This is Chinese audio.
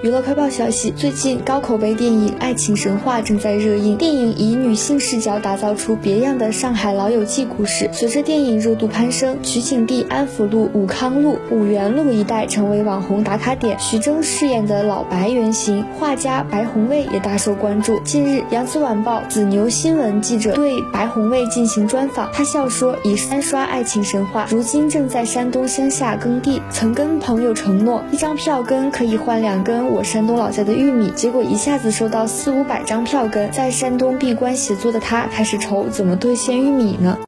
娱乐快报消息：最近高口碑电影《爱情神话》正在热映。电影以女性视角打造出别样的上海老友记故事。随着电影热度攀升，取景地安福路、武康路、五元路一带成为网红打卡点。徐峥饰演的老白原型画家白红卫也大受关注。近日，扬子晚报紫牛新闻记者对白红卫进行专访，他笑说：“已三刷《爱情神话》，如今正在山东乡下耕地，曾跟朋友承诺，一张票根可以换两根。”我山东老家的玉米，结果一下子收到四五百张票根，在山东闭关写作的他开始愁怎么兑现玉米呢？